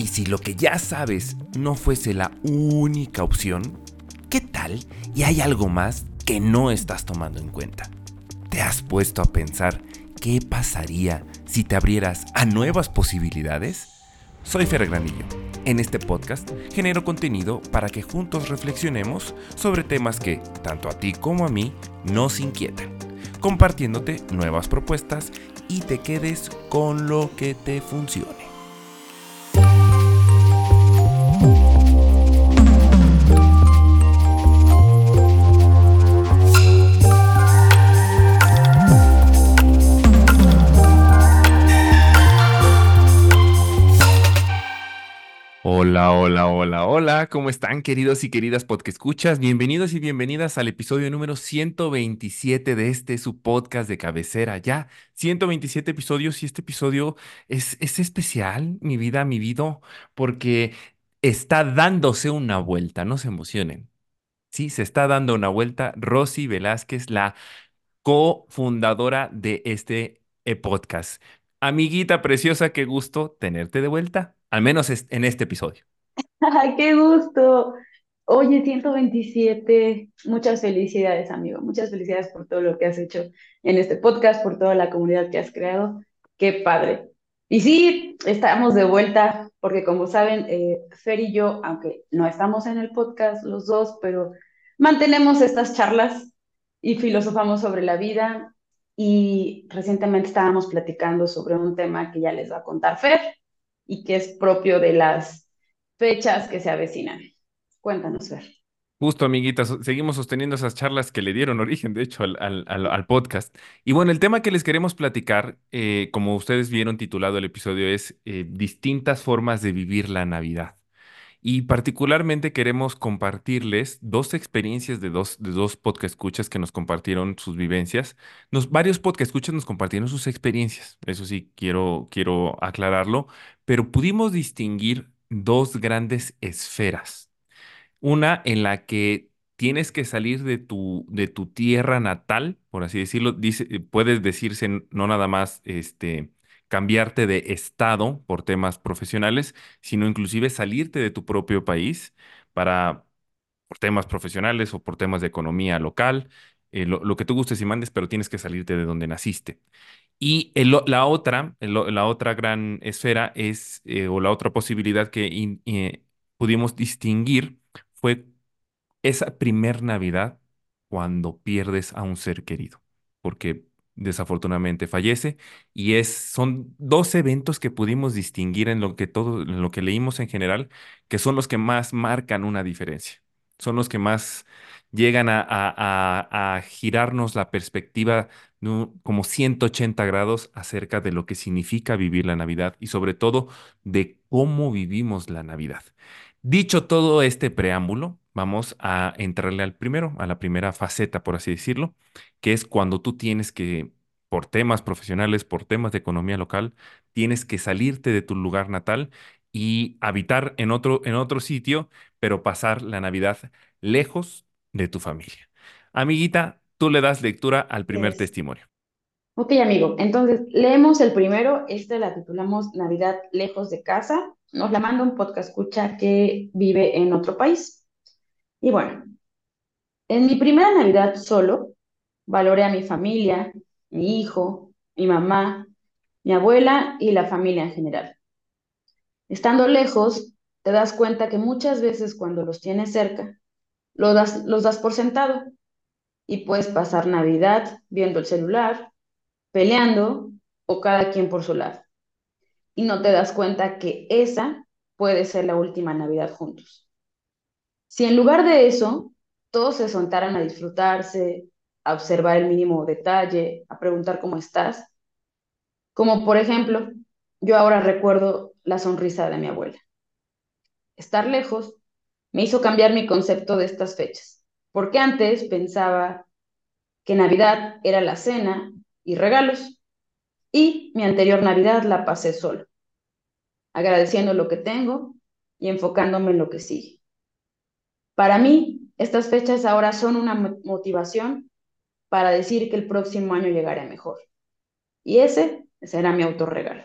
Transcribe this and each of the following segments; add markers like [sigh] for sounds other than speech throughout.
Y si lo que ya sabes no fuese la única opción, ¿qué tal y hay algo más que no estás tomando en cuenta? ¿Te has puesto a pensar qué pasaría si te abrieras a nuevas posibilidades? Soy Fer Granillo. En este podcast genero contenido para que juntos reflexionemos sobre temas que, tanto a ti como a mí, nos inquietan, compartiéndote nuevas propuestas y te quedes con lo que te funcione. Hola, hola, hola, ¿cómo están queridos y queridas podcast escuchas? Bienvenidos y bienvenidas al episodio número 127 de este su podcast de cabecera. Ya 127 episodios y este episodio es, es especial, mi vida, mi vida, porque está dándose una vuelta, no se emocionen. Sí, se está dando una vuelta. Rosy Velázquez, la cofundadora de este podcast. Amiguita preciosa, qué gusto tenerte de vuelta, al menos en este episodio. ¡Ay, [laughs] qué gusto! Oye, 127, muchas felicidades, amigo. Muchas felicidades por todo lo que has hecho en este podcast, por toda la comunidad que has creado. Qué padre. Y sí, estamos de vuelta, porque como saben, eh, Fer y yo, aunque no estamos en el podcast los dos, pero mantenemos estas charlas y filosofamos sobre la vida y recientemente estábamos platicando sobre un tema que ya les va a contar Fer y que es propio de las fechas que se avecinan. Cuéntanos, Fer. Justo, amiguitas, seguimos sosteniendo esas charlas que le dieron origen, de hecho, al, al, podcast. Y bueno, el tema que les queremos platicar, eh, como ustedes vieron titulado el episodio, es eh, distintas formas de vivir la Navidad. Y particularmente queremos compartirles dos experiencias de dos, de dos podcast escuchas que nos compartieron sus vivencias. Nos, varios podcast escuchas nos compartieron sus experiencias, eso sí, quiero, quiero aclararlo, pero pudimos distinguir dos grandes esferas. Una en la que tienes que salir de tu, de tu tierra natal, por así decirlo, dice, puedes decirse no nada más este, cambiarte de estado por temas profesionales, sino inclusive salirte de tu propio país para, por temas profesionales o por temas de economía local, eh, lo, que tú gustes y mandes, pero tienes que salirte de donde naciste. Y la otra, la otra gran esfera es, eh, o la otra posibilidad que eh, pudimos distinguir fue esa primer Navidad cuando pierdes a un ser querido, porque desafortunadamente fallece. Y es son dos eventos que pudimos distinguir en lo que todo lo que leímos en general que son los que más marcan una diferencia. Son los que más llegan a, girarnos la perspectiva como 180 grados acerca de lo que significa vivir la Navidad y sobre todo de cómo vivimos la Navidad. Dicho todo este preámbulo, vamos a entrarle al primero, a la primera faceta, por así decirlo, que es cuando tú tienes que, por temas profesionales, por temas de economía local, tienes que salirte de tu lugar natal y habitar en otro, en otro sitio, pero pasar la Navidad lejos de tu familia. Amiguita, tú le das lectura al primer testimonio. Ok, amigo. Entonces, leemos el primero. Este la titulamos Navidad lejos de casa. Nos la manda un podcast escucha que vive en otro país. Y bueno, en mi primera Navidad solo, valoré a mi familia, mi hijo, mi mamá, mi abuela y la familia en general. Estando lejos, te das cuenta que muchas veces cuando los tienes cerca, los das, los das por sentado y puedes pasar Navidad viendo el celular, peleando o cada quien por su lado. Y no te das cuenta que esa puede ser la última Navidad juntos. Si en lugar de eso, todos se sentaran a disfrutarse, a observar el mínimo detalle, a preguntar cómo estás, como por ejemplo, yo ahora recuerdo la sonrisa de mi abuela. Estar lejos me hizo cambiar mi concepto de estas fechas, porque antes pensaba que Navidad era la cena y regalos, y mi anterior Navidad la pasé solo, agradeciendo lo que tengo y enfocándome en lo que sigue. Para mí, estas fechas ahora son una motivación para decir que el próximo año llegaré mejor. Y ese será mi autorregalo.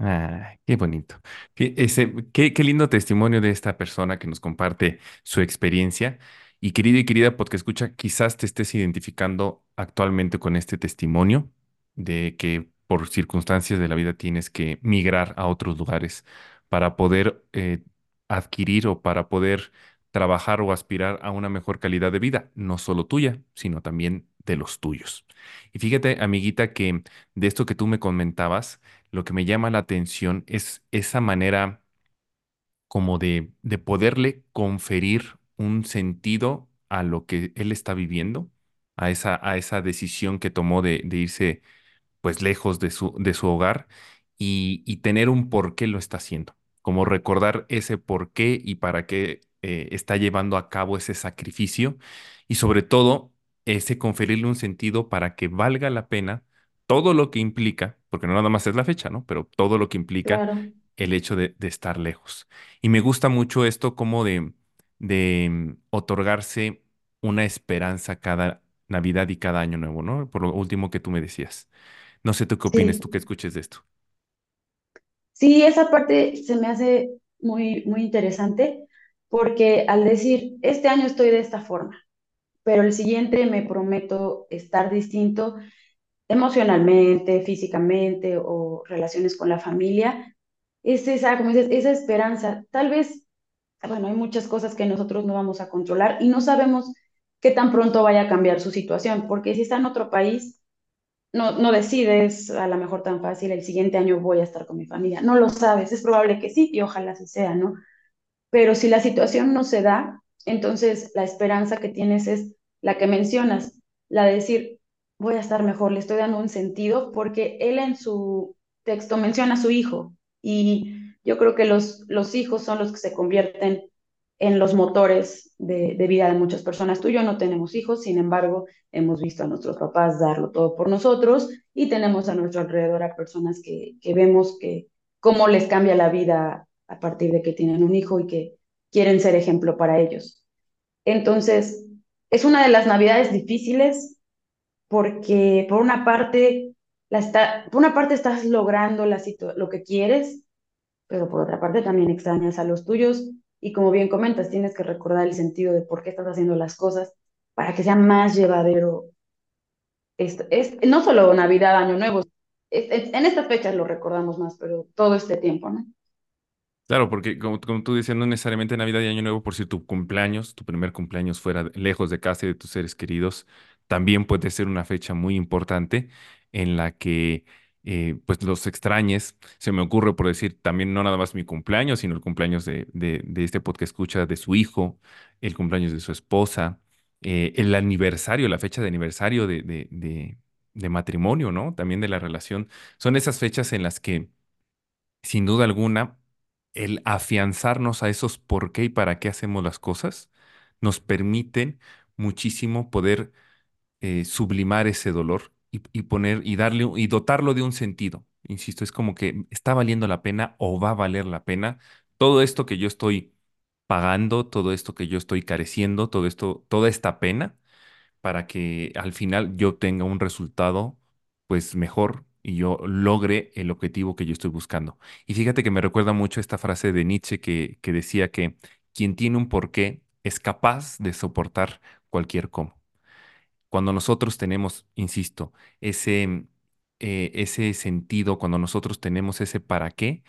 Ah, qué bonito. Qué, ese, qué, qué lindo testimonio de esta persona que nos comparte su experiencia. Y querido y querida porque escucha, quizás te estés identificando actualmente con este testimonio de que por circunstancias de la vida tienes que migrar a otros lugares para poder eh, adquirir o para poder trabajar o aspirar a una mejor calidad de vida, no solo tuya, sino también de los tuyos. Y fíjate, amiguita, que de esto que tú me comentabas, lo que me llama la atención es esa manera como de, de poderle conferir un sentido a lo que él está viviendo, a esa, a esa decisión que tomó de, de irse pues lejos de su, de su hogar y, y tener un por qué lo está haciendo, como recordar ese por qué y para qué eh, está llevando a cabo ese sacrificio y sobre todo ese conferirle un sentido para que valga la pena todo lo que implica, porque no nada más es la fecha, ¿no? Pero todo lo que implica Claro, el hecho de, de estar lejos. Y me gusta mucho esto como de, de mm, otorgarse una esperanza cada Navidad y cada año nuevo, ¿no? Por lo último que tú me decías. No sé tú qué opinas, sí. tú que escuches de esto. Sí, esa parte se me hace muy, muy interesante porque al decir, este año estoy de esta forma, pero el siguiente me prometo estar distinto emocionalmente, físicamente o relaciones con la familia, es esa, como dices, esa esperanza. Tal vez, bueno, hay muchas cosas que nosotros no vamos a controlar y no sabemos qué tan pronto vaya a cambiar su situación, porque si está en otro país, no, no decides a lo mejor tan fácil, el siguiente año voy a estar con mi familia. No lo sabes, es probable que sí y ojalá sea, ¿no? Pero si la situación no se da, entonces la esperanza que tienes es la que mencionas, la de decir, voy a estar mejor, le estoy dando un sentido, porque él en su texto menciona a su hijo y yo creo que los, los hijos son los que se convierten en los motores de, vida de muchas personas. Tú y yo no tenemos hijos, sin embargo, hemos visto a nuestros papás darlo todo por nosotros y tenemos a nuestro alrededor a personas que, que vemos que cómo les cambia la vida a partir de que tienen un hijo y que quieren ser ejemplo para ellos. Entonces, es una de las navidades difíciles porque por una parte, la está, por una parte estás logrando la lo que quieres, pero por otra parte también extrañas a los tuyos y como bien comentas, tienes que recordar el sentido de por qué estás haciendo las cosas para que sea más llevadero. Es, no solo Navidad, Año Nuevo, es, en estas fechas lo recordamos más, pero todo este tiempo, ¿no? Claro, porque como, como tú dices, no necesariamente Navidad y Año Nuevo, por si tu cumpleaños, tu primer cumpleaños fuera lejos de casa y de tus seres queridos, también puede ser una fecha muy importante en la que eh, pues los extrañes. Se me ocurre por decir también no nada más mi cumpleaños, sino el cumpleaños de, de, este podcast escucha de su hijo, el cumpleaños de su esposa, eh, el aniversario, la fecha de aniversario de, de, de de matrimonio, ¿no? También de la relación. Son esas fechas en las que sin duda alguna, el afianzarnos a esos por qué y para qué hacemos las cosas nos permiten muchísimo poder eh, sublimar ese dolor y, poner y darle y dotarlo de un sentido. Insisto, es como que está valiendo la pena o va a valer la pena todo esto que yo estoy pagando, todo esto que yo estoy careciendo, todo esto, toda esta pena para que al final yo tenga un resultado pues mejor y yo logre el objetivo que yo estoy buscando. Y fíjate que me recuerda mucho esta frase de Nietzsche que, que decía que quien tiene un porqué es capaz de soportar cualquier cómo. Cuando nosotros tenemos, insisto, ese, eh, ese sentido, cuando nosotros tenemos ese para qué,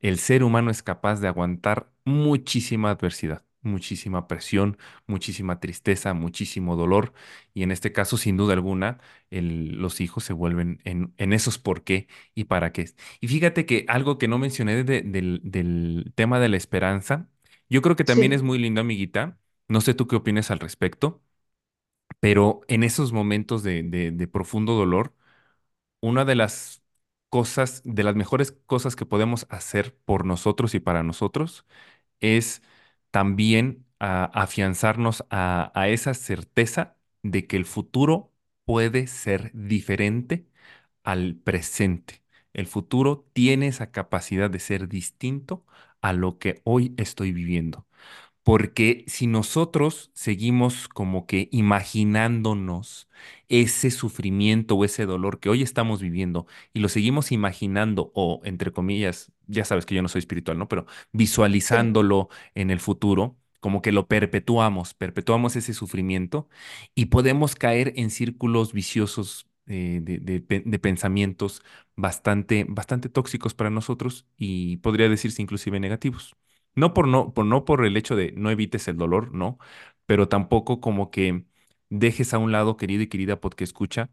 el ser humano es capaz de aguantar muchísima adversidad, muchísima presión, muchísima tristeza, muchísimo dolor. Y en este caso, sin duda alguna, el- los hijos se vuelven en, en esos por qué y para qué. Y fíjate que algo que no mencioné de- del, del tema de la esperanza, yo creo que también es muy lindo, amiguita. No sé tú qué opinas al respecto pero en esos momentos de, profundo dolor, una de las cosas, de las mejores cosas que podemos hacer por nosotros y para nosotros es también afianzarnos a esa certeza de que el futuro puede ser diferente al presente. El futuro tiene esa capacidad de ser distinto a lo que hoy estoy viviendo. Porque si nosotros seguimos como que imaginándonos ese sufrimiento o ese dolor que hoy estamos viviendo y lo seguimos imaginando o, entre comillas, ya sabes que yo no soy espiritual, ¿no? Pero visualizándolo en el futuro, como que lo perpetuamos, perpetuamos ese sufrimiento y podemos caer en círculos viciosos eh, de, de de pensamientos bastante, bastante tóxicos para nosotros y podría decirse inclusive negativos. No por no, por no por el hecho de no evites el dolor, no, pero tampoco como que dejes a un lado, querido y querida porque escucha,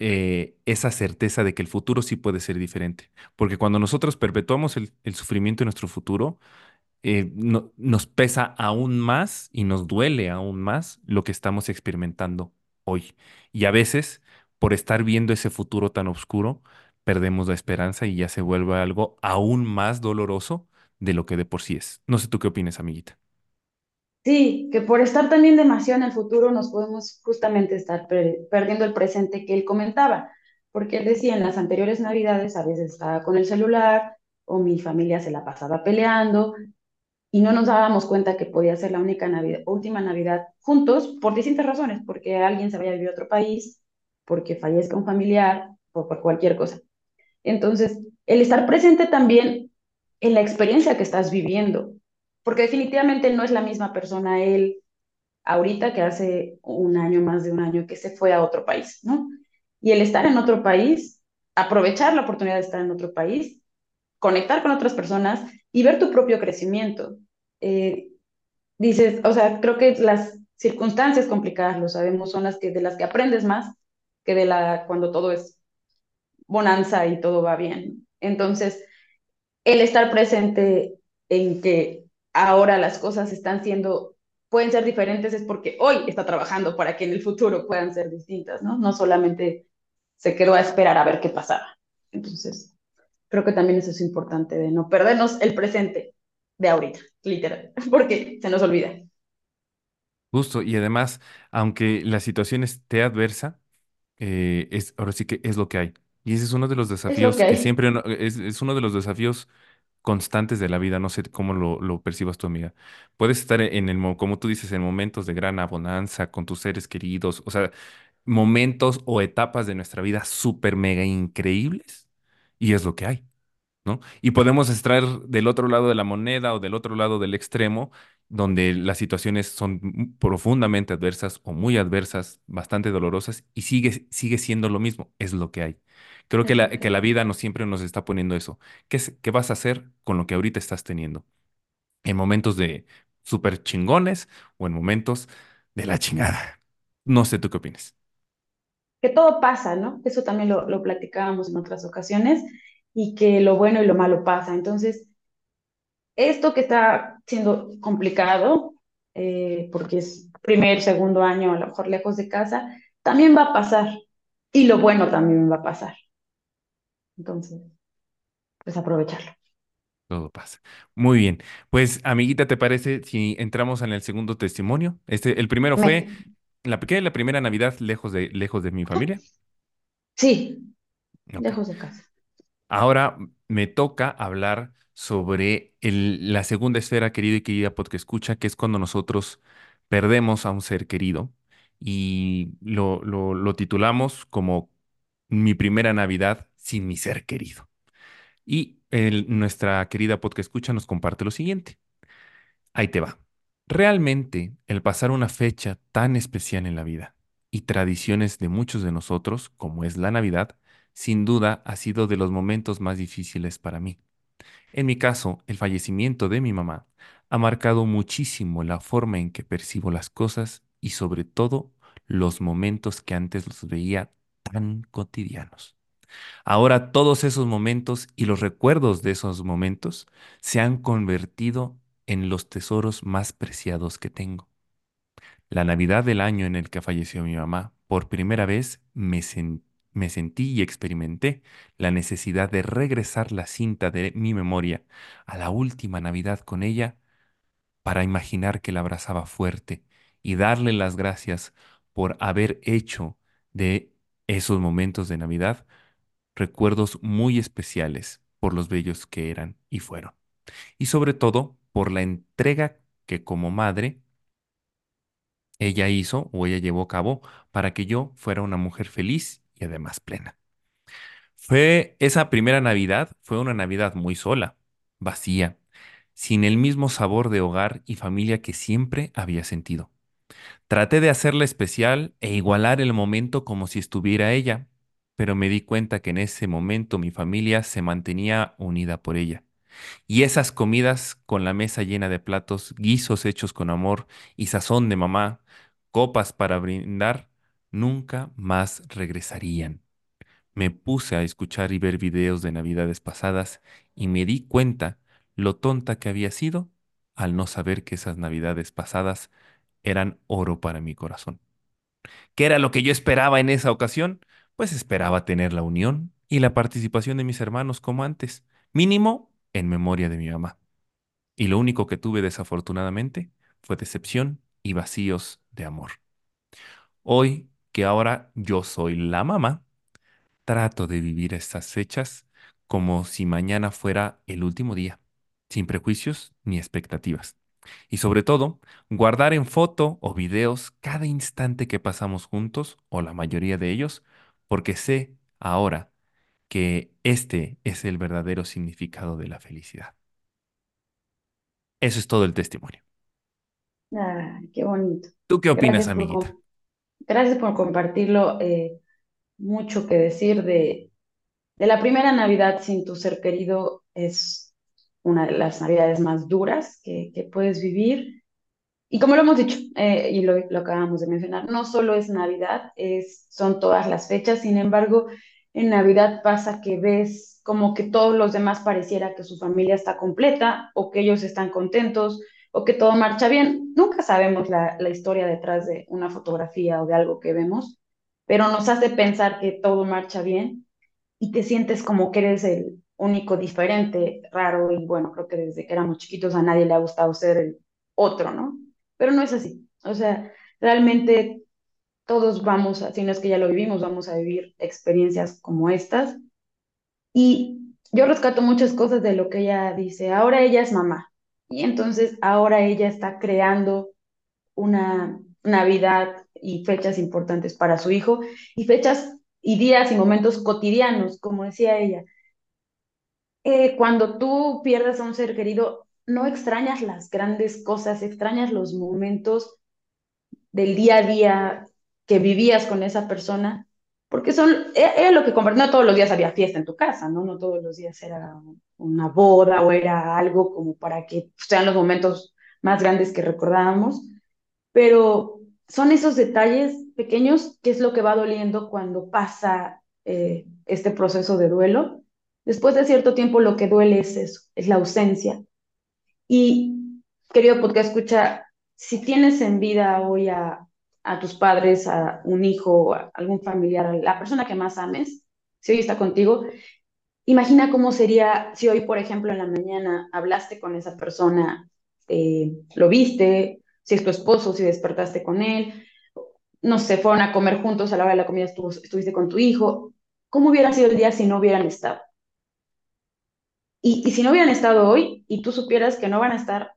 eh, esa certeza de que el futuro sí puede ser diferente. Porque cuando nosotros perpetuamos el, el sufrimiento en nuestro futuro, eh, no- nos pesa aún más y nos duele aún más lo que estamos experimentando hoy. Y a veces, por estar viendo ese futuro tan oscuro, perdemos la esperanza y ya se vuelve algo aún más doloroso de lo que de por sí es. No sé tú qué opinas, amiguita. Sí, que por estar también demasiado en el futuro nos podemos justamente estar per- perdiendo el presente que él comentaba, porque él decía en las anteriores navidades a veces estaba con el celular o mi familia se la pasaba peleando y no nos dábamos cuenta que podía ser la única Navidad, última Navidad juntos por distintas razones, porque alguien se vaya a vivir a otro país, porque fallezca un familiar o por cualquier cosa. Entonces, el estar presente también en la experiencia que estás viviendo, porque definitivamente no es la misma persona él ahorita que hace un año, más de un año, que se fue a otro país, ¿no? Y el estar en otro país, aprovechar la oportunidad de estar en otro país, conectar con otras personas y ver tu propio crecimiento. Eh, dices, o sea, creo que las circunstancias complicadas, lo sabemos, son las que de las que aprendes más que de la cuando todo es bonanza y todo va bien. Entonces, el estar presente en que ahora las cosas están siendo, pueden ser diferentes, es porque hoy está trabajando para que en el futuro puedan ser distintas, ¿no? No solamente se quedó a esperar a ver qué pasaba. Entonces, creo que también eso es importante de no perdernos el presente de ahorita, literal, [laughs] porque se nos olvida. Justo, y además, aunque la situación esté adversa, eh, es, ahora sí que es lo que hay. Y ese es uno de los Es lo desafíos que siempre, es, es uno de los desafíos constantes de la vida, no sé cómo lo, lo percibas tu amiga. Puedes estar en el, mo- como tú dices, en momentos de gran abundancia con tus seres queridos, o sea, momentos o etapas de nuestra vida súper mega increíbles, y es lo que hay. Y podemos estar del otro lado de la moneda o del otro lado del extremo, donde las situaciones son profundamente adversas o muy adversas, bastante dolorosas, y sigue, sigue siendo lo mismo, es lo que hay. Creo que la, que la vida no siempre nos está poniendo eso. ¿Qué, qué vas a hacer con lo que ahorita estás teniendo? En momentos de súper chingones o en momentos de la chingada. No sé tú qué opinas. Que todo pasa, ¿no? Eso también lo platicábamos en otras ocasiones y que lo bueno y lo malo pasa. Entonces, esto que está siendo complicado, eh, porque es primer, segundo año, a lo mejor lejos de casa, también va a pasar. Y lo bueno también va a pasar. Entonces, pues aprovecharlo. Todo pasa. Muy bien. Pues, amiguita, ¿te parece si entramos en el segundo testimonio? Este, el primero fue Me, la, ¿qué? la primera Navidad lejos de, lejos de mi familia. sí, lejos de casa. Ahora me toca hablar sobre la segunda esfera, querido y querida porque escucha, que es cuando nosotros perdemos a un ser querido y lo, lo, titulamos como mi primera Navidad sin mi ser querido. Y nuestra querida podcast escucha nos comparte lo siguiente. Ahí te va. Realmente, el pasar una fecha tan especial en la vida y tradiciones de muchos de nosotros, como es la Navidad, sin duda ha sido de los momentos más difíciles para mí. En mi caso, el fallecimiento de mi mamá ha marcado muchísimo la forma en que percibo las cosas y sobre todo los momentos que antes los veía tan cotidianos. Ahora todos esos momentos y los recuerdos de esos momentos se han convertido en los tesoros más preciados que tengo. La Navidad del año en el que falleció mi mamá, por primera vez me, sen- me sentí y experimenté la necesidad de regresar la cinta de mi memoria a la última Navidad con ella para imaginar que la abrazaba fuerte y darle las gracias por haber hecho de esos momentos de Navidad recuerdos muy especiales por los bellos que eran y fueron. Y sobre todo por la entrega que como madre ella hizo o ella llevó a cabo para que yo fuera una mujer feliz y además plena. Fue esa primera Navidad, fue una Navidad muy sola, vacía, sin el mismo sabor de hogar y familia que siempre había sentido. Traté de hacerla especial e igualar el momento como si estuviera ella, pero me di cuenta que en ese momento mi familia se mantenía unida por ella. Y esas comidas con la mesa llena de platos, guisos hechos con amor y sazón de mamá, copas para brindar, nunca más regresarían. Me puse a escuchar y ver videos de navidades pasadas y me di cuenta lo tonta que había sido al no saber que esas navidades pasadas eran oro para mi corazón. ¿Qué era lo que yo esperaba en esa ocasión? Pues esperaba tener la unión y la participación de mis hermanos como antes, mínimo en memoria de mi mamá. Y lo único que tuve desafortunadamente fue decepción y vacíos de amor. Hoy, que ahora yo soy la mamá, trato de vivir estas fechas como si mañana fuera el último día, sin prejuicios ni expectativas. Y sobre todo, guardar en foto o videos cada instante que pasamos juntos, o la mayoría de ellos, porque sé ahora que este es el verdadero significado de la felicidad. Eso es todo el testimonio. Ah, qué bonito. ¿Tú qué opinas, Gracias amiguita? Gracias por compartirlo. eh, mucho que decir de, la primera Navidad sin tu ser querido. Es una de las Navidades más duras que, puedes vivir. Y como lo hemos dicho, eh, y lo, lo acabamos de mencionar, no solo es Navidad, son todas las fechas. Sin embargo, en Navidad pasa que ves como que todos los demás pareciera que su familia está completa o que ellos están contentos o que todo marcha bien. Nunca sabemos la, la historia detrás de una fotografía o de algo que vemos, pero nos hace pensar que todo marcha bien y te sientes como que eres el único diferente, raro y bueno, creo que desde que éramos chiquitos a nadie le ha gustado ser el otro, ¿no? Pero no es así. O sea, realmente todos vamos, a, si no es que ya lo vivimos, vamos a vivir experiencias como estas. Y yo rescato muchas cosas de lo que ella dice. Ahora ella es mamá. Y entonces ahora ella está creando una Navidad y fechas importantes para su hijo y fechas y días y momentos cotidianos, como decía ella. Eh, cuando tú pierdes a un ser querido, no extrañas las grandes cosas, extrañas los momentos del día a día que vivías con esa persona, porque son, era, lo que compartías, no todos los días había fiesta en tu casa, ¿no? No todos los días era una boda o era algo como para que sean los momentos más grandes que recordábamos, pero son esos detalles pequeños que es lo que va doliendo cuando pasa eh, este proceso de duelo. Después de cierto tiempo lo que duele es eso, es la ausencia. Y querido podcast, escucha, si tienes en vida hoy a, a tus padres, a un hijo, a algún familiar, a la persona que más ames, si hoy está contigo, imagina cómo sería si hoy, por ejemplo, en la mañana hablaste con esa persona, eh, lo viste, si es tu esposo, si despertaste con él, no sé, fueron a comer juntos a la hora de la comida, estuvo, estuviste con tu hijo. ¿Cómo hubiera sido el día si no hubieran estado? Y, y si no hubieran estado hoy y tú supieras que no van a estar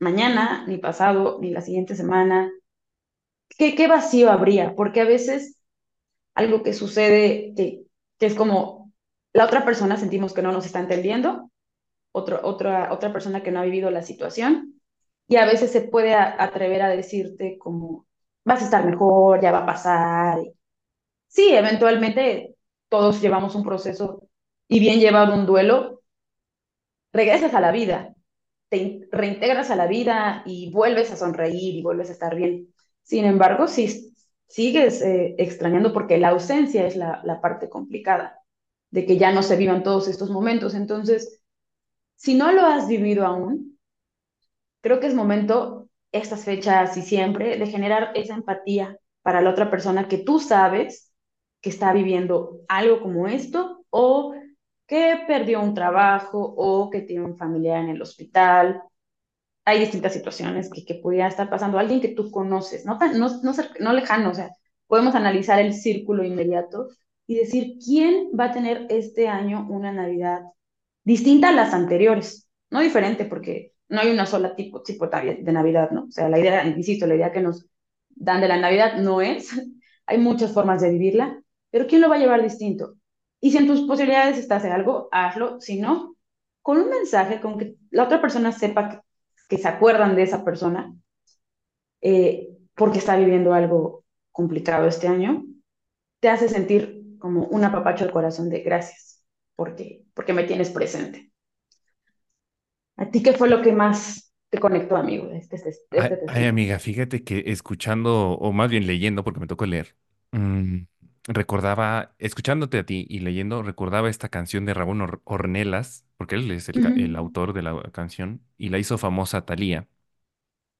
mañana, ni pasado, ni la siguiente semana, ¿qué, qué vacío habría? Porque a veces algo que sucede, que, que es como la otra persona sentimos que no nos está entendiendo, otro, otra, otra persona que no ha vivido la situación, y a veces se puede a, atrever a decirte como, vas a estar mejor, ya va a pasar. Sí, eventualmente todos llevamos un proceso y bien llevado un duelo, regresas a la vida, te reintegras a la vida y vuelves a sonreír y vuelves a estar bien. Sin embargo, si sigues eh, extrañando porque la ausencia es la, la, parte complicada de que ya no se vivan todos estos momentos. Entonces, si no lo has vivido aún, creo que es momento, estas fechas y siempre, de generar esa empatía para la otra persona que tú sabes que está viviendo algo como esto o que perdió un trabajo o que tiene un familiar en el hospital. Hay distintas situaciones que, que pudiera estar pasando. Alguien que tú conoces, no, no, no, no lejano, o sea, podemos analizar el círculo inmediato y decir quién va a tener este año una Navidad distinta a las anteriores. No diferente, porque no hay una sola tipo, tipo de Navidad, ¿no? O sea, la idea, insisto, la idea que nos dan de la Navidad no es, [laughs] hay muchas formas de vivirla, pero ¿quién lo va a llevar distinto? Y si en tus posibilidades está hacer algo, hazlo, si no, con un mensaje, con que la otra persona sepa que, que se acuerdan de esa persona, eh, porque está viviendo algo complicado este año, te hace sentir como un apapacho al corazón de gracias, porque, porque me tienes presente. ¿A ti qué fue lo que más te conectó, amigo? Este, este, este ay, amiga, fíjate que escuchando, o más bien leyendo, porque me tocó leer, mm, recordaba, escuchándote a ti y leyendo, recordaba esta canción de Ramón Ornelas, porque él es el, el, autor de la canción, y la hizo famosa Thalía.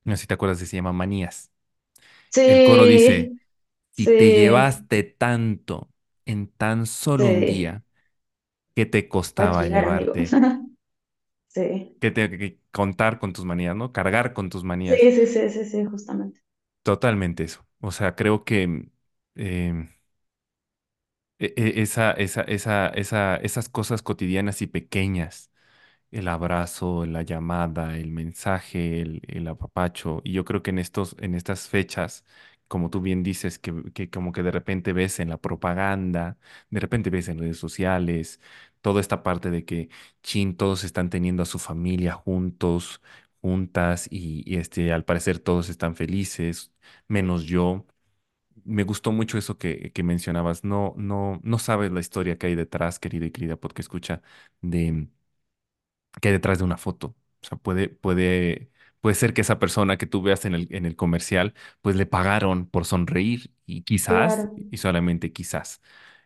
No sé si te acuerdas, se llama Manías. Sí. El coro dice, si te llevaste tanto en tan solo un día, ¿qué te costaba llevarte? [laughs] sí. Que te que contar con tus manías, ¿no? Cargar con tus manías. Sí, sí, sí, sí, sí, justamente. Totalmente eso. O sea, creo que em, esa, esa, esa, esa, esas cosas cotidianas y pequeñas el abrazo, la llamada, el mensaje, el, el, apapacho. Y yo creo que en estos, en estas fechas, como tú bien dices, que, que, como que de repente ves en la propaganda, de repente ves en redes sociales, toda esta parte de que, chin, todos están teniendo a su familia juntos, juntas, y, y este, al parecer todos están felices, menos yo. Me gustó mucho eso que, que mencionabas. No, no, no sabes la historia que hay detrás, querida y querida porque escucha, de que hay detrás de una foto. O sea, puede, puede, puede ser que esa persona que tú veas en el, en el comercial, pues le pagaron por sonreír y quizás, y solamente quizás,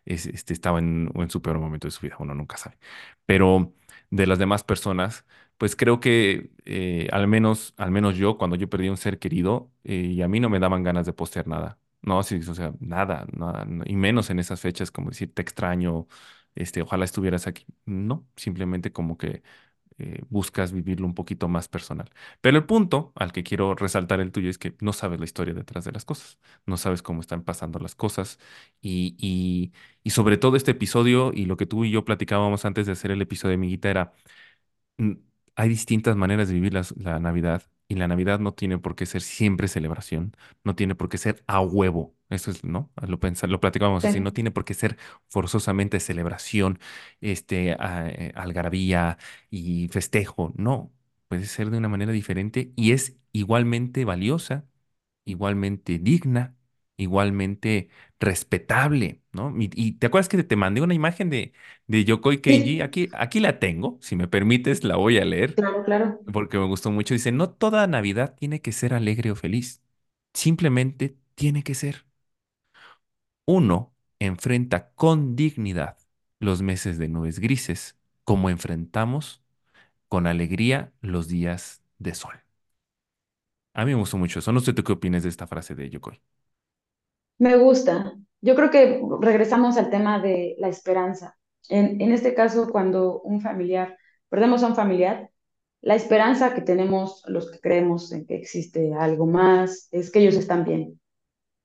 es, este, estaba en, en su peor momento de su vida, uno nunca sabe. Pero de las demás personas, pues creo que eh, al menos, al menos yo, cuando yo perdí un ser querido, eh, y a mí no me daban ganas de postear nada. No, sí, o sea, nada, nada, y menos en esas fechas como decir, te extraño, este, ojalá estuvieras aquí. No, simplemente como que eh, buscas vivirlo un poquito más personal. Pero el punto al que quiero resaltar el tuyo es que no sabes la historia detrás de las cosas, no sabes cómo están pasando las cosas y, y, sobre todo este episodio y lo que tú y yo platicábamos antes de hacer el episodio de Miguita era, hay distintas maneras de vivir la Navidad y la Navidad no tiene por qué ser siempre celebración, no tiene por qué ser a huevo. Eso es, ¿no? Lo, pensamos, lo platicábamos así, no tiene por qué ser forzosamente celebración, este, eh, algarabía y festejo. No, puede ser de una manera diferente y es igualmente valiosa, igualmente digna, igualmente respetable, ¿no? Y, te acuerdas que te mandé una imagen de, de Yokoi Kenji, aquí, aquí la tengo, si me permites la voy a leer. Claro, claro. Porque me gustó mucho. Dice, no toda Navidad tiene que ser alegre o feliz, simplemente tiene que ser. Uno enfrenta con dignidad los meses de nubes grises, como enfrentamos con alegría los días de sol. A mí me gustó mucho eso. No sé tú qué opinas de esta frase de Yokoi. Me gusta. Yo creo que regresamos al tema de la esperanza. En, este caso, cuando un familiar, perdemos a un familiar, la esperanza que tenemos los que creemos en que existe algo más es que ellos están bien.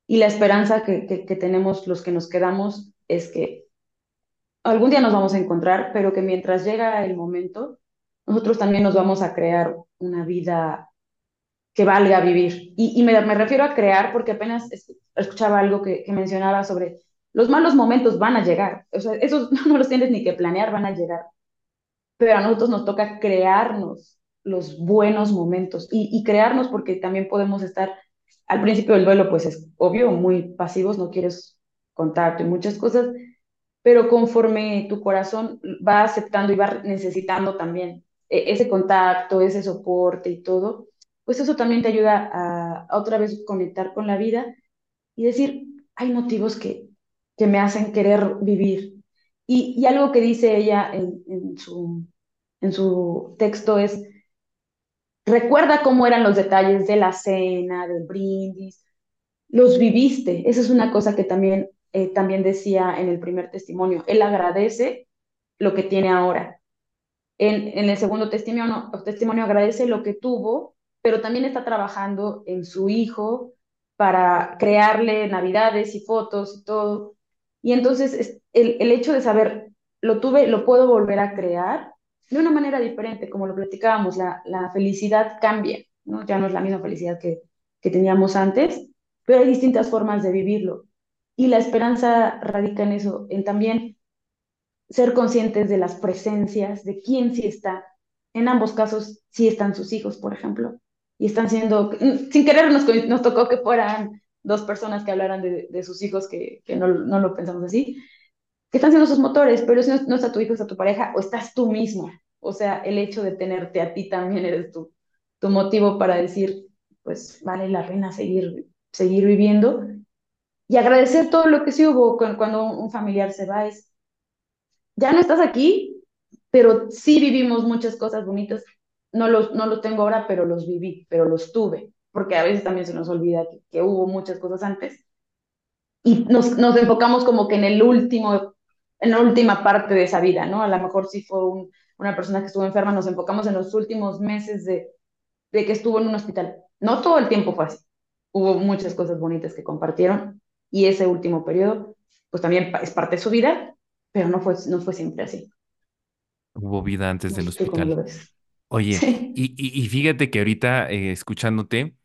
Y la esperanza que, que, tenemos los que nos quedamos es que algún día nos vamos a encontrar, pero que mientras llega el momento, nosotros también nos vamos a crear una vida que valga vivir. Y, me, me, refiero a crear porque apenas escuchaba algo que, que, mencionaba sobre los malos momentos van a llegar. O sea, esos [laughs] no los tienes ni que planear, van a llegar. Pero a nosotros nos toca crearnos los buenos momentos y, y crearnos porque también podemos estar al principio del duelo, pues es obvio, muy pasivos, no quieres contacto y muchas cosas, pero conforme tu corazón va aceptando y va necesitando también e, ese contacto, ese soporte y todo, pues eso también te ayuda a, otra vez conectar con la vida y decir, hay motivos que, que me hacen querer vivir. Y, y algo que dice ella en, en, su, en su texto es, recuerda cómo eran los detalles de la cena, del brindis, los viviste. Esa es una cosa que también, eh, también decía en el primer testimonio. Él agradece lo que tiene ahora. En, en el segundo testimonio, testimonio agradece lo que tuvo pero también está trabajando en su hijo para crearle navidades y fotos y todo. Y entonces el, el hecho de saber, lo tuve, lo puedo volver a crear, de una manera diferente, como lo platicábamos, la, la felicidad cambia, ¿no? Ya no es la misma felicidad que, que teníamos antes, pero hay distintas formas de vivirlo. Y la esperanza radica en eso, en también ser conscientes de las presencias, de quién sí está. En ambos casos sí están sus hijos, por ejemplo, y están siendo, sin querer nos, nos tocó que fueran dos personas que hablaran de, de sus hijos, que, que no, no, lo pensamos así, que están siendo sus motores, pero si no, no, está tu hijo, está tu pareja, o estás tú mismo. O sea, el hecho de tenerte a ti también eres tu, tu motivo para decir, pues vale la pena seguir, seguir viviendo. Y agradecer todo lo que sí hubo cuando un familiar se va, es, ya no estás aquí, pero sí vivimos muchas cosas bonitas. No los, no los tengo ahora, pero los viví, pero los tuve, porque a veces también se nos olvida que, que hubo muchas cosas antes. Y nos, nos enfocamos como que en el último en la última parte de esa vida, ¿no? A lo mejor si fue un, una persona que estuvo enferma, nos enfocamos en los últimos meses de, de, que estuvo en un hospital. No todo el tiempo fue así. Hubo muchas cosas bonitas que compartieron y ese último periodo, pues también es parte de su vida, pero no fue, no fue siempre así. Hubo vida antes no del hospital. Oye, sí. y, y, y, fíjate que ahorita eh, escuchándote,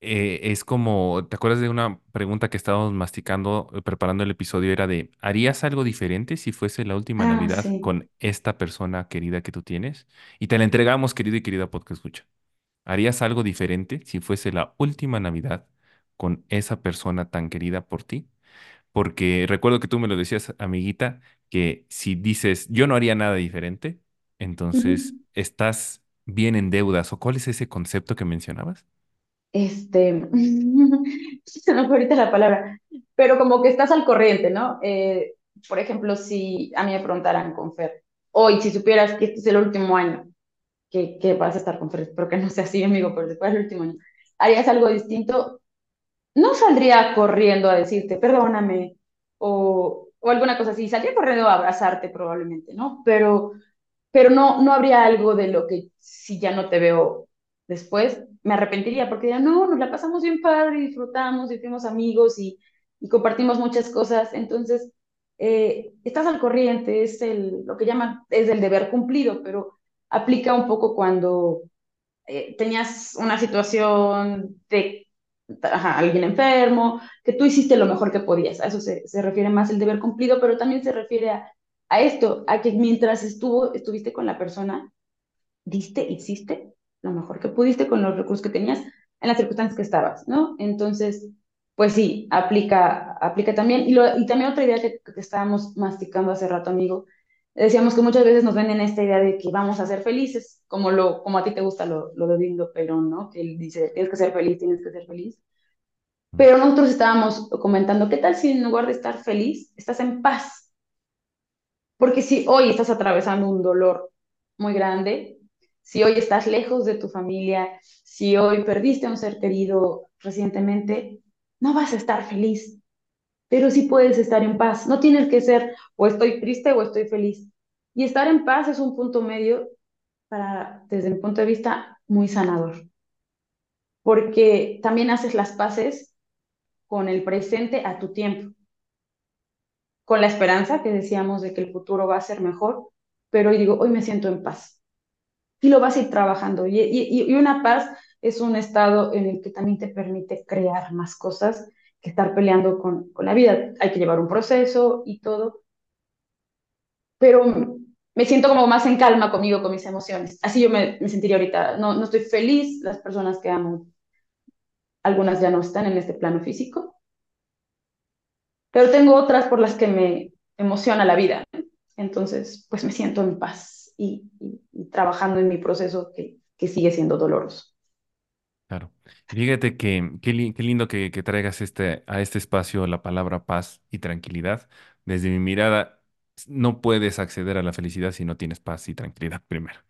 eh, es como, ¿te acuerdas de una pregunta que estábamos masticando, eh, preparando el episodio? Era de, ¿harías algo diferente si fuese la última Ah, Navidad sí. con esta persona querida que tú tienes? Y te la entregamos, querido y querida podcast escucha. ¿Harías algo diferente si fuese la última Navidad con esa persona tan querida por ti? Porque recuerdo que tú me lo decías, amiguita, que si dices, yo no haría nada diferente, entonces Ujú. estás bien en deudas. ¿O cuál es ese concepto que mencionabas? Este, [laughs] se me fue ahorita la palabra, pero como que estás al corriente, ¿no? Eh, por ejemplo, si a mí me preguntaran con Fer, hoy, si supieras que este es el último año que, que vas a estar con Fer, espero que no sea así, amigo, pero después del último año, ¿harías algo distinto? No saldría corriendo a decirte, perdóname, o, o alguna cosa así, saldría corriendo a abrazarte probablemente, ¿no? Pero pero no, no habría algo de lo que si ya no te veo después, me arrepentiría, porque diría, no, nos la pasamos bien padre, disfrutamos y fuimos amigos y, y compartimos muchas cosas, entonces eh, estás al corriente, es el, lo que llaman, es el deber cumplido, pero aplica un poco cuando eh, tenías una situación de alguien enfermo, que tú hiciste lo mejor que podías, a eso se, se refiere más el deber cumplido, pero también se refiere a a esto, a que mientras estuvo, estuviste con la persona, diste, hiciste lo mejor que pudiste con los recursos que tenías en las circunstancias que estabas, ¿no? Entonces, pues sí, aplica, aplica también. Y, lo, y también otra idea que, que estábamos masticando hace rato, amigo, decíamos que muchas veces nos venden esta idea de que vamos a ser felices, como, lo, como a ti te gusta lo, lo de Lindo Perón, ¿no? Que él dice, tienes que ser feliz, tienes que ser feliz. Pero nosotros estábamos comentando, ¿qué tal si en lugar de estar feliz, estás en paz? Porque si hoy estás atravesando un dolor muy grande, si hoy estás lejos de tu familia, si hoy perdiste a un ser querido recientemente, no vas a estar feliz, pero sí puedes estar en paz. No tienes que ser o estoy triste o estoy feliz. Y estar en paz es un punto medio para, desde mi punto de vista, muy sanador, porque también haces las paces con el presente a tu tiempo con la esperanza que decíamos de que el futuro va a ser mejor, pero hoy digo, hoy me siento en paz. Y lo vas a ir trabajando. Y, y, y una paz es un estado en el que también te permite crear más cosas que estar peleando con, con la vida. Hay que llevar un proceso y todo, pero me siento como más en calma conmigo, con mis emociones. Así yo me, me sentiría ahorita. No, no estoy feliz, las personas que amo, algunas ya no están en este plano físico, pero tengo otras por las que me emociona la vida. Entonces, pues me siento en paz y, trabajando en mi proceso que, que, sigue siendo doloroso. Claro. Fíjate que qué lindo que, que traigas este, a este espacio la palabra paz y tranquilidad. Desde mi mirada, no puedes acceder a la felicidad si no tienes paz y tranquilidad primero.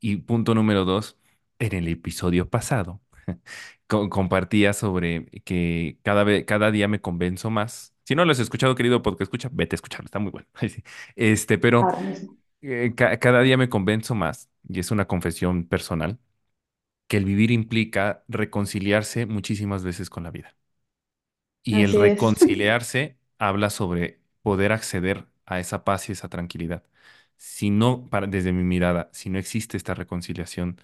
Y punto número dos, en el episodio pasado [laughs] co- compartía sobre que cada vez, cada día me convenzo más. Si no lo has escuchado, querido podcast, escucha, vete a escucharlo, está muy bueno. [laughs] Este, pero mismo. eh, ca- cada día me convenzo más, y es una confesión personal, que el vivir implica reconciliarse muchísimas veces con la vida. Y el es. [laughs] reconciliarse habla sobre poder acceder a esa paz y esa tranquilidad si no, para, desde mi mirada, si no existe esta reconciliación,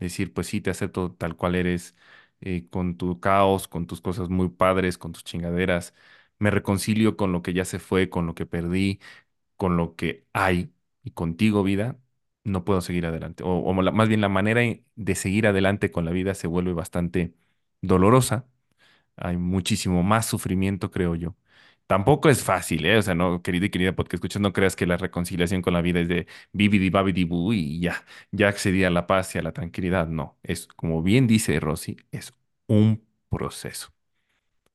decir, pues sí, te acepto tal cual eres, eh, con tu caos, con tus cosas muy padres, con tus chingaderas, me reconcilio con lo que ya se fue, con lo que perdí, con lo que hay, y contigo, vida, no puedo seguir adelante. O, más bien la manera de seguir adelante con la vida se vuelve bastante dolorosa hay muchísimo más sufrimiento, creo yo. Tampoco es fácil, ¿eh? O sea, no, querida y querida, porque escuchas, no creas que la reconciliación con la vida es de bibidi babidi boo y ya, ya accedí a la paz y a la tranquilidad. No, es como bien dice Rosy, es un proceso.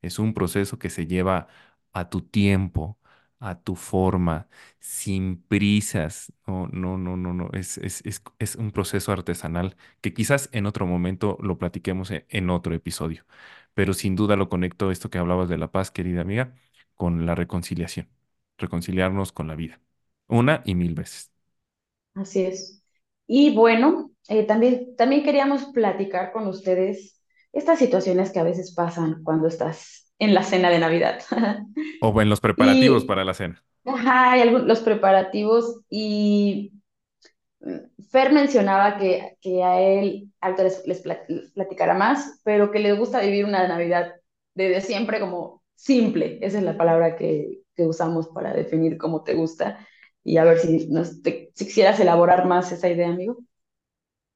Es un proceso que se lleva a tu tiempo, a tu forma, sin prisas. No, no, no, no, no. Es, es, es, es un proceso artesanal que quizás en otro momento lo platiquemos e- en, otro episodio. Pero sin duda lo conecto esto que hablabas de la paz, querida amiga, con la reconciliación. Reconciliarnos con la vida. Una y mil veces. Así es. Y bueno, eh, también, también queríamos platicar con ustedes estas situaciones que a veces pasan cuando estás en la cena de Navidad. [laughs] O en los preparativos Y para la cena. ajá, los preparativos y mm, Fer mencionaba que, que a él, ahorita les, les platicará más, pero que le gusta vivir una Navidad desde siempre como simple. Esa es la palabra que, que usamos para definir cómo te gusta. Y a ver si, nos, te- si quisieras elaborar más esa idea, amigo.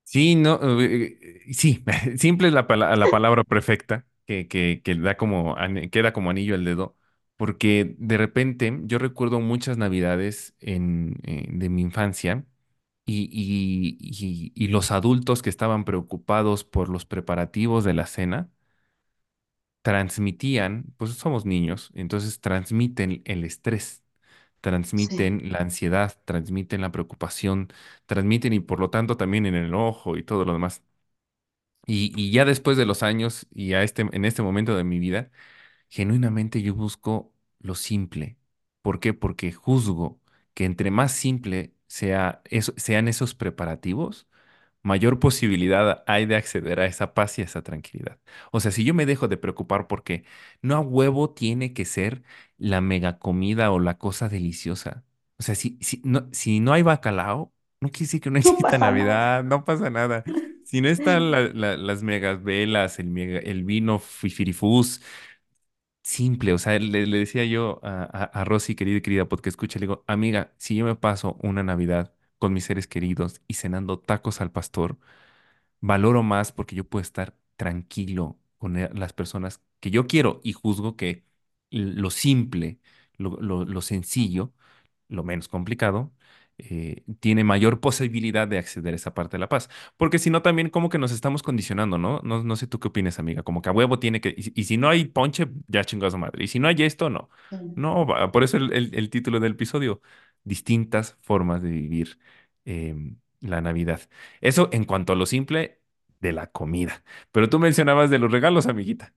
Sí, no, eh, eh, sí, [laughs] simple es la, pala- la [laughs] palabra perfecta que, que, que da como, queda como anillo al dedo, porque de repente yo recuerdo muchas navidades en, eh, de mi infancia y, y, y, y los adultos que estaban preocupados por los preparativos de la cena transmitían, pues somos niños, entonces transmiten el estrés, Sí. transmiten la ansiedad, transmiten la preocupación, transmiten y por lo tanto también en el enojo y todo lo demás. Y, y ya después de los años y a este, en este momento de mi vida, genuinamente yo busco lo simple. ¿Por qué? Porque juzgo que entre más simple sea eso- sean esos preparativos, mayor posibilidad hay de acceder a esa paz y a esa tranquilidad. O sea, si yo me dejo de preocupar porque no a huevo tiene que ser la mega comida o la cosa deliciosa. O sea, si, si no, si no hay bacalao, no quiere decir que no [laughs] No exista nada. Navidad, no pasa nada. Si no están la- [laughs] la- las megas velas, el, mega- el vino fifirifús, simple, o sea, le, le decía yo a, a, a Rosy, querida y querida porque escucha, le digo, amiga, si yo me paso una Navidad con mis seres queridos y cenando tacos al pastor, valoro más porque yo puedo estar tranquilo con e- las personas que yo quiero y juzgo que lo simple, lo, lo- lo sencillo, lo menos complicado, eh, tiene mayor posibilidad de acceder a esa parte de la paz. Porque si no, también como que nos estamos condicionando, ¿no? No, no sé tú qué opinas, amiga, como que a huevo tiene que, y, si y si no hay ponche, ya chingó a su madre, y si no hay esto, no. Sí. No, va- por eso el, el- el título del episodio, distintas formas de vivir em, la Navidad. Eso en cuanto a lo simple de la comida. Pero tú mencionabas de los regalos, amiguita.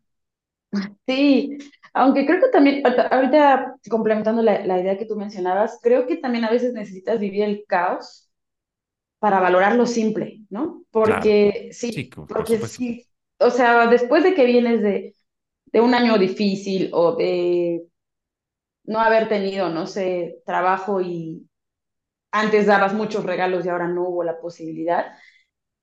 Sí, aunque creo que también, ahorita complementando la, la idea que tú mencionabas, creo que también a veces necesitas vivir el caos para valorar lo simple, ¿no? Claro, Porque sí, sí, co- por porque supuesto. sí, o sea, después de que vienes de, de un año difícil o de no haber tenido, no sé, trabajo y antes dabas muchos regalos y ahora no hubo la posibilidad,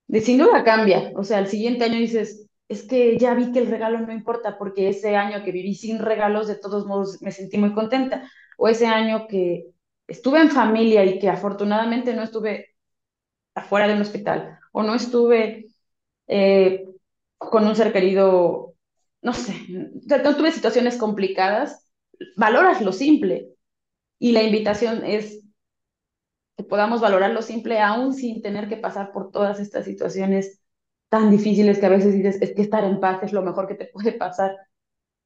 de sin duda cambia. O sea, el siguiente año dices, es que ya vi que el regalo no importa porque ese año que viví sin regalos, de todos modos me sentí muy contenta. O ese año que estuve en familia y que afortunadamente no estuve afuera de un hospital o no estuve eh, con un ser querido, no sé, no tuve situaciones complicadas, valoras lo simple. Y la invitación es que podamos valorar lo simple aún sin tener que pasar por todas estas situaciones tan difíciles que a veces dices, es que estar en paz es lo mejor que te puede pasar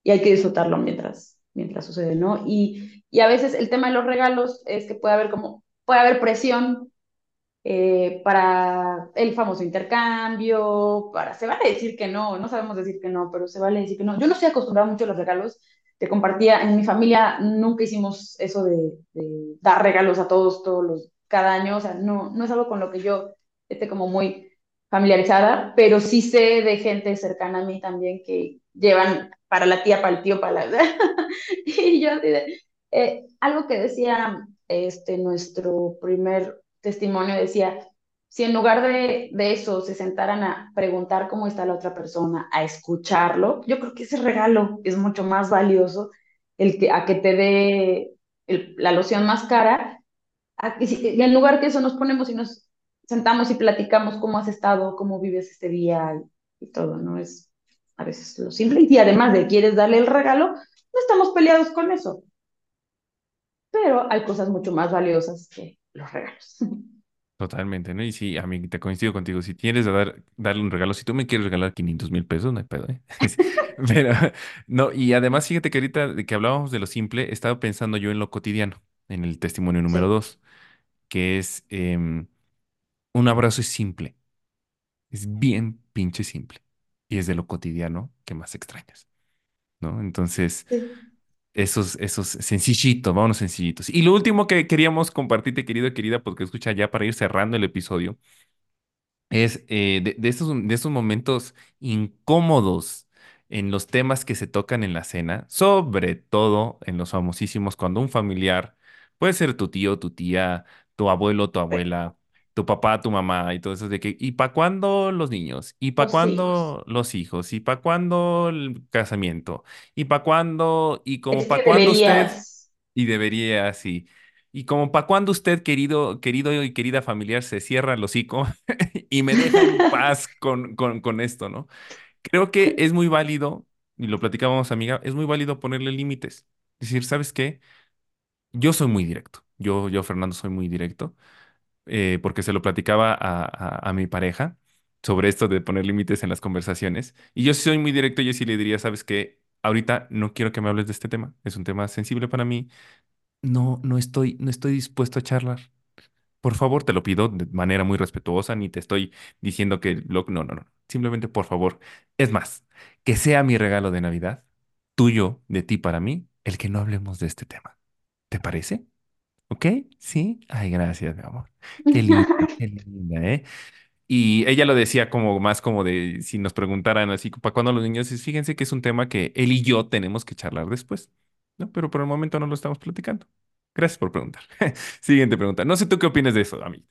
y hay que disfrutarlo mientras, mientras sucede, ¿no? Y, y a veces el tema de los regalos es que puede haber como, puede haber presión eh, para el famoso intercambio, para, se vale decir que no, no sabemos decir que no, pero se vale decir que no. Yo no estoy acostumbrada mucho a los regalos, te compartía, en mi familia nunca hicimos eso de, dar regalos a todos, todos los, cada año, o sea, no, no es algo con lo que yo esté como muy familiarizada, pero sí sé de gente cercana a mí también que llevan para la tía, para el tío, para la... [laughs] y yo eh, algo que decía este, nuestro primer testimonio decía, si en lugar de, de eso se sentaran a preguntar cómo está la otra persona, a escucharlo, yo creo que ese regalo es mucho más valioso el que, a que te dé la loción más cara, y en lugar que eso nos ponemos y nos sentamos y platicamos cómo has estado, cómo vives este día y, y todo, ¿no? Es a veces lo simple y además de quieres darle el regalo, no estamos peleados con eso. Pero hay cosas mucho más valiosas que los regalos. [laughs] Totalmente, ¿no? Y sí, a mí te coincido contigo. Si quieres dar, darle un regalo, si tú me quieres regalar 500 mil pesos, no hay pedo, ¿eh? [laughs] Pero, no, y además, fíjate que ahorita de que hablábamos de lo simple, estaba pensando yo en lo cotidiano, en el testimonio número Sí, dos, que es em, un abrazo es simple, es bien pinche simple, y es de lo cotidiano que más extrañas, ¿no? Entonces, sí. Esos, esos sencillitos, vámonos sencillitos. Y lo último que queríamos compartirte, querido, querida, porque escucha ya para ir cerrando el episodio es eh, de, de estos, de estos momentos incómodos en los temas que se tocan en la cena, sobre todo en los famosísimos, cuando un familiar, puede ser tu tío, tu tía, tu abuelo, tu abuela, tu papá, tu mamá y todo eso de que, ¿y para cuándo los niños? ¿Y para hijos. cuándo los hijos? ¿Y para cuándo el casamiento? ¿Y para cuándo? ¿Y como para cuándo usted? Y debería así. ¿Y como para cuándo usted, querido, querido y querida familiar, se cierra el hocico [laughs] y me deja en [laughs] paz con, con, con esto, ¿no? Creo que es muy válido, y lo platicábamos, amiga, es muy válido ponerle límites. Decir, ¿sabes qué? Yo soy muy directo. Yo, yo, Fernando, soy muy directo, eh, porque se lo platicaba a, mi pareja sobre esto de poner límites en las conversaciones. Y yo soy muy directo, yo sí le diría, ¿sabes qué? Ahorita no quiero que me hables de este tema. Es un tema sensible para mí. No, no estoy, no estoy dispuesto a charlar. Por favor, te lo pido de manera muy respetuosa, ni te estoy diciendo que lo... No, no, no. Simplemente, por favor. Es más, que sea mi regalo de Navidad, tuyo, de ti para mí, el que no hablemos de este tema. ¿Te parece? ¿Ok? ¿Sí? Ay, gracias, mi amor. Qué linda, [laughs] qué linda, ¿eh? Y ella lo decía como más como de si nos preguntaran así, ¿para cuándo los niños? Y Fíjense que es un tema que él y yo tenemos que charlar después, ¿no? Pero por el momento no lo estamos platicando. Gracias por preguntar. [laughs] Siguiente pregunta. No sé tú qué opinas de eso, amiga.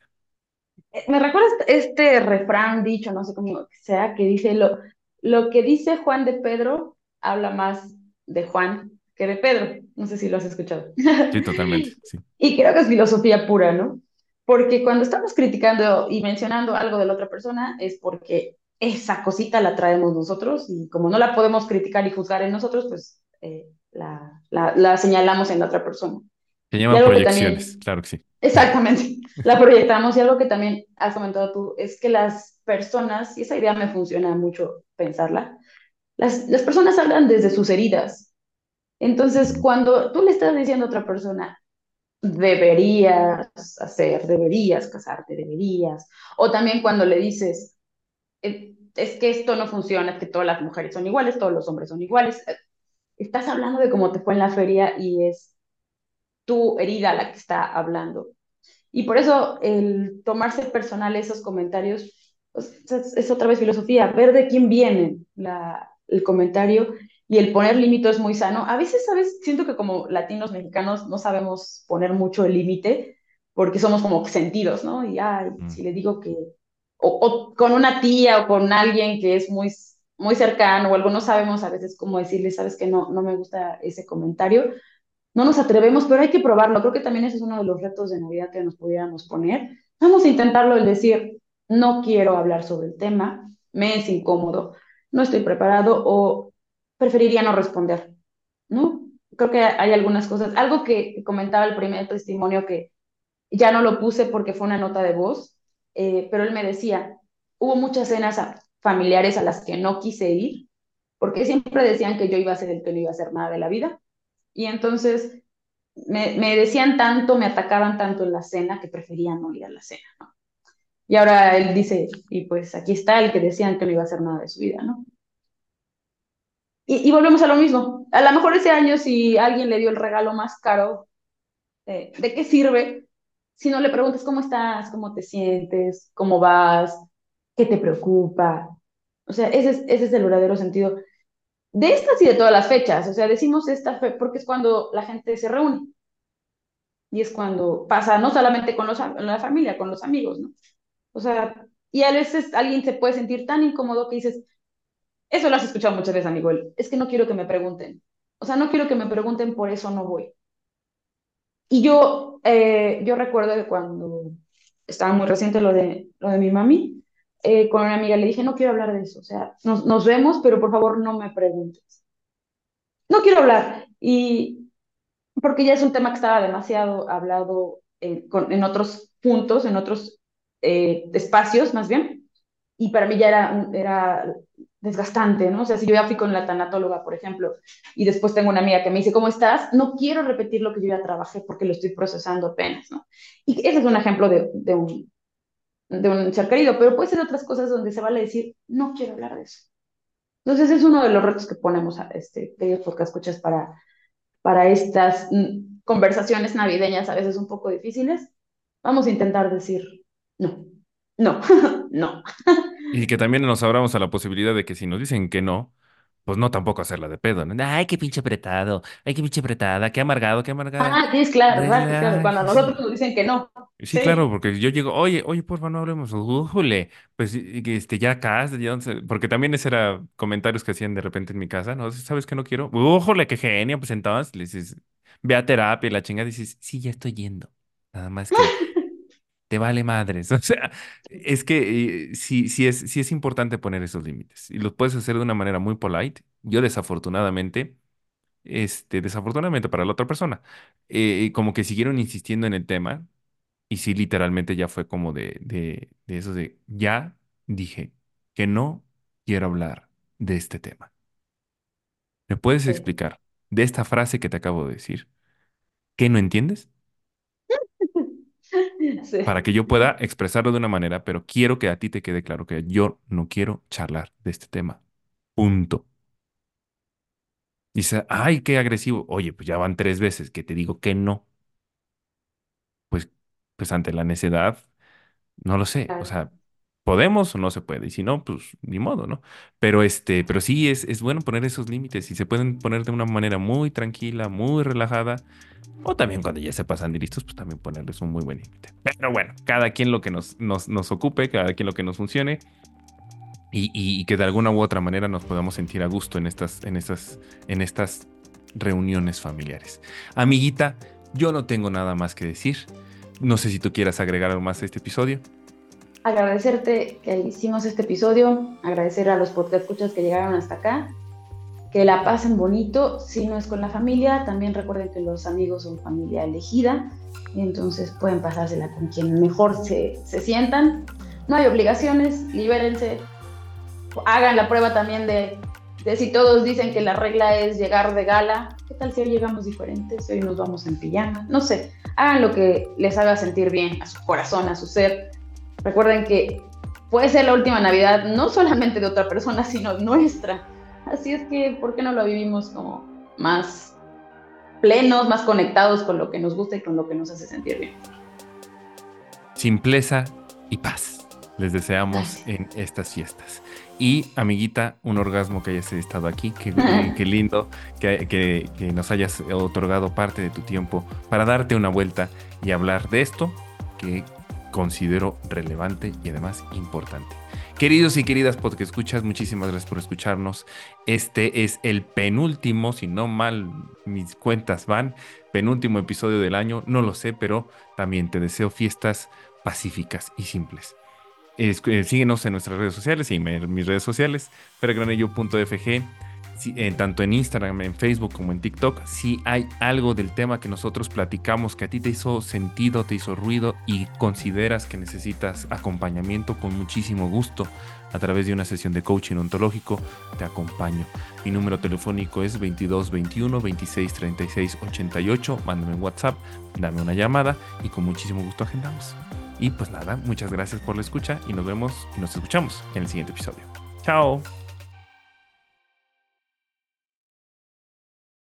Eh, Me recuerda este este refrán dicho, no sé cómo sea, que dice lo, lo que dice Juan de Pedro habla más de Juan que de Pedro. No sé si lo has escuchado. Sí, totalmente, sí. Y creo que es filosofía pura, ¿no? Porque cuando estamos criticando y mencionando algo de la otra persona es porque esa cosita la traemos nosotros y como no la podemos criticar y juzgar en nosotros, pues eh, la, la, la señalamos en la otra persona. Se llaman algo que proyecciones, también claro que sí. Exactamente, [laughs] la proyectamos y algo que también has comentado tú es que las personas, y esa idea me funciona mucho pensarla, las, las personas hablan desde sus heridas. Entonces, cuando tú le estás diciendo a otra persona, deberías hacer, deberías casarte, deberías, o también cuando le dices, "Eh, es que esto no funciona, es que todas las mujeres son iguales, todos los hombres son iguales, eh, estás hablando de cómo te fue en la feria y es tu herida la que está hablando. Y por eso el tomarse personal esos comentarios pues, es, es, otra vez filosofía, ver de quién viene la, el comentario y el poner límites es muy sano. A veces, ¿sabes? Siento que como latinos mexicanos no sabemos poner mucho el límite porque somos como sentidos, ¿no? Y ay, Mm. si le digo que, o, o, con una tía o con alguien que es muy, muy cercano o algo, no sabemos a veces cómo decirle, sabes que no, no me gusta ese comentario no nos atrevemos, pero hay que probarlo. Creo que también ese es uno de los retos de Navidad que nos pudiéramos poner. Vamos a intentarlo, el decir, no quiero hablar sobre el tema, me es incómodo, no estoy preparado o preferiría no responder, ¿no? Creo que hay algunas cosas. Algo que comentaba el primer testimonio que ya no lo puse porque fue una nota de voz, eh, pero él me decía, hubo muchas cenas familiares a las que no quise ir porque siempre decían que yo iba a ser el que no iba a hacer nada de la vida y entonces me, decían tanto, me atacaban tanto en la cena que prefería no ir a la cena, ¿no? Y ahora él dice, y pues aquí está el que decían que no iba a hacer nada de su vida, ¿no? Y, volvemos a lo mismo. A lo mejor ese año si alguien le dio el regalo más caro, eh, ¿de qué sirve? Si no le preguntas cómo estás, cómo te sientes, cómo vas, qué te preocupa. O sea, ese es, ese es el verdadero sentido de estas y de todas las fechas. O sea, decimos esta fe porque es cuando la gente se reúne. Y es cuando pasa, no solamente con, los, la familia, con los amigos, ¿no? O sea, y a veces alguien se puede sentir tan incómodo que dices, eso lo has escuchado muchas veces, amigo, es que no quiero que me pregunten. O sea, no quiero que me pregunten, por eso no voy. Y yo, eh, yo recuerdo que cuando estaba muy reciente lo de, lo de mi mami, eh, con una amiga le dije, no quiero hablar de eso, o sea, nos, nos vemos, pero por favor no me preguntes. No quiero hablar. Y porque ya es un tema que estaba demasiado hablado en, otros puntos, en otros eh, espacios más bien, y para mí ya era, era desgastante, ¿no? O sea, si yo ya fui con la tanatóloga, por ejemplo, y después tengo una amiga que me dice, ¿cómo estás? No quiero repetir lo que yo ya trabajé porque lo estoy procesando apenas, ¿no? Y ese es un ejemplo de, un, de un ser querido, pero puede ser otras cosas donde se vale decir, no quiero hablar de eso. Entonces es uno de los retos que ponemos a este, queridos podcast escuchas para, para estas mm, conversaciones navideñas a veces un poco difíciles. Vamos a intentar decir, no, no, [laughs] no. Y que también nos abramos a la posibilidad de que si nos dicen que no, pues no tampoco hacerla de pedo, ¿no? Ay, qué pinche apretado, ay, qué pinche apretada, qué amargado, qué amargada. Ah, sí, claro, claro, claro. Cuando a nosotros nos dicen que no. Sí, claro, porque yo llego, oye, oye, porfa, no hablemos, ujule, pues este, ya acá, ya porque también ese era comentarios que hacían de repente en mi casa, ¿no? ¿Sabes que no quiero? Ujule, qué genio, pues entonces le dices, ve a terapia y la chinga dices, sí, ya estoy yendo. Nada más que te vale madres. [laughs] O sea, es que eh, sí, sí, es, sí es importante poner esos límites y los puedes hacer de una manera muy polite. Yo desafortunadamente, este, desafortunadamente para la otra persona, eh, como que siguieron insistiendo en el tema y sí, literalmente ya fue como de, de, de eso de, ya dije que no quiero hablar de este tema. ¿Me puedes explicar de esta frase que te acabo de decir? ¿Qué no entiendes? [laughs] para que yo pueda expresarlo de una manera, pero quiero que a ti te quede claro que yo no quiero charlar de este tema. Punto. Dice, ay, qué agresivo. Oye, pues ya van tres veces que te digo que no. Pues, pues ante la necedad, no lo sé. O sea, podemos o no se puede. Y si no, pues ni modo, ¿no? Pero este, pero sí es, es bueno poner esos límites y se pueden poner de una manera muy tranquila, muy relajada. O también cuando ya se pasan de listos, pues también ponerles un muy buen límite. Pero bueno, cada quien lo que nos, nos, nos ocupe, cada quien lo que nos funcione. y, y- que de alguna u otra manera nos podamos sentir a gusto en estas, en estas, en estas reuniones familiares. Amiguita, yo no tengo nada más que decir. No sé si tú quieras agregar algo más a este episodio. Agradecerte que hicimos este episodio, agradecer a los podcast escuchas que llegaron hasta acá, que la pasen bonito, si no es con la familia, también recuerden que los amigos son familia elegida, y entonces pueden pasársela con quien mejor se, se sientan. No hay obligaciones, libérense, hagan la prueba también de, de si todos dicen que la regla es llegar de gala, ¿qué tal si hoy llegamos diferentes? Hoy nos vamos en pijama, no sé, hagan lo que les haga sentir bien a su corazón, a su ser. Recuerden que puede ser la última Navidad no solamente de otra persona, sino nuestra. Así es que, ¿por qué no lo vivimos como más plenos, más conectados con lo que nos gusta y con lo que nos hace sentir bien? Simpleza y paz. Les deseamos en estas fiestas. Y, amiguita, un orgasmo que hayas estado aquí. Qué, [laughs] qué- qué lindo que, que- que nos hayas otorgado parte de tu tiempo para darte una vuelta y hablar de esto que considero relevante y además importante. Queridos y queridas porque escuchas, muchísimas gracias por escucharnos. Este es el penúltimo, si no mal mis cuentas van, penúltimo episodio del año, no lo sé, pero también te deseo fiestas pacíficas y simples. Es- eh, síguenos en nuestras redes sociales y en mis redes sociales, fergranello.fg, si- eh, tanto en Instagram, en Facebook como en TikTok. Si hay algo del tema que nosotros platicamos que a ti te hizo sentido, te hizo ruido y consideras que necesitas acompañamiento, con muchísimo gusto, a través de una sesión de coaching ontológico, te acompaño. Mi número telefónico es 22 21 26 36 88. Mándame un WhatsApp, dame una llamada y con muchísimo gusto agendamos. Y pues nada, muchas gracias por la escucha y nos vemos y nos escuchamos en el siguiente episodio. Chao.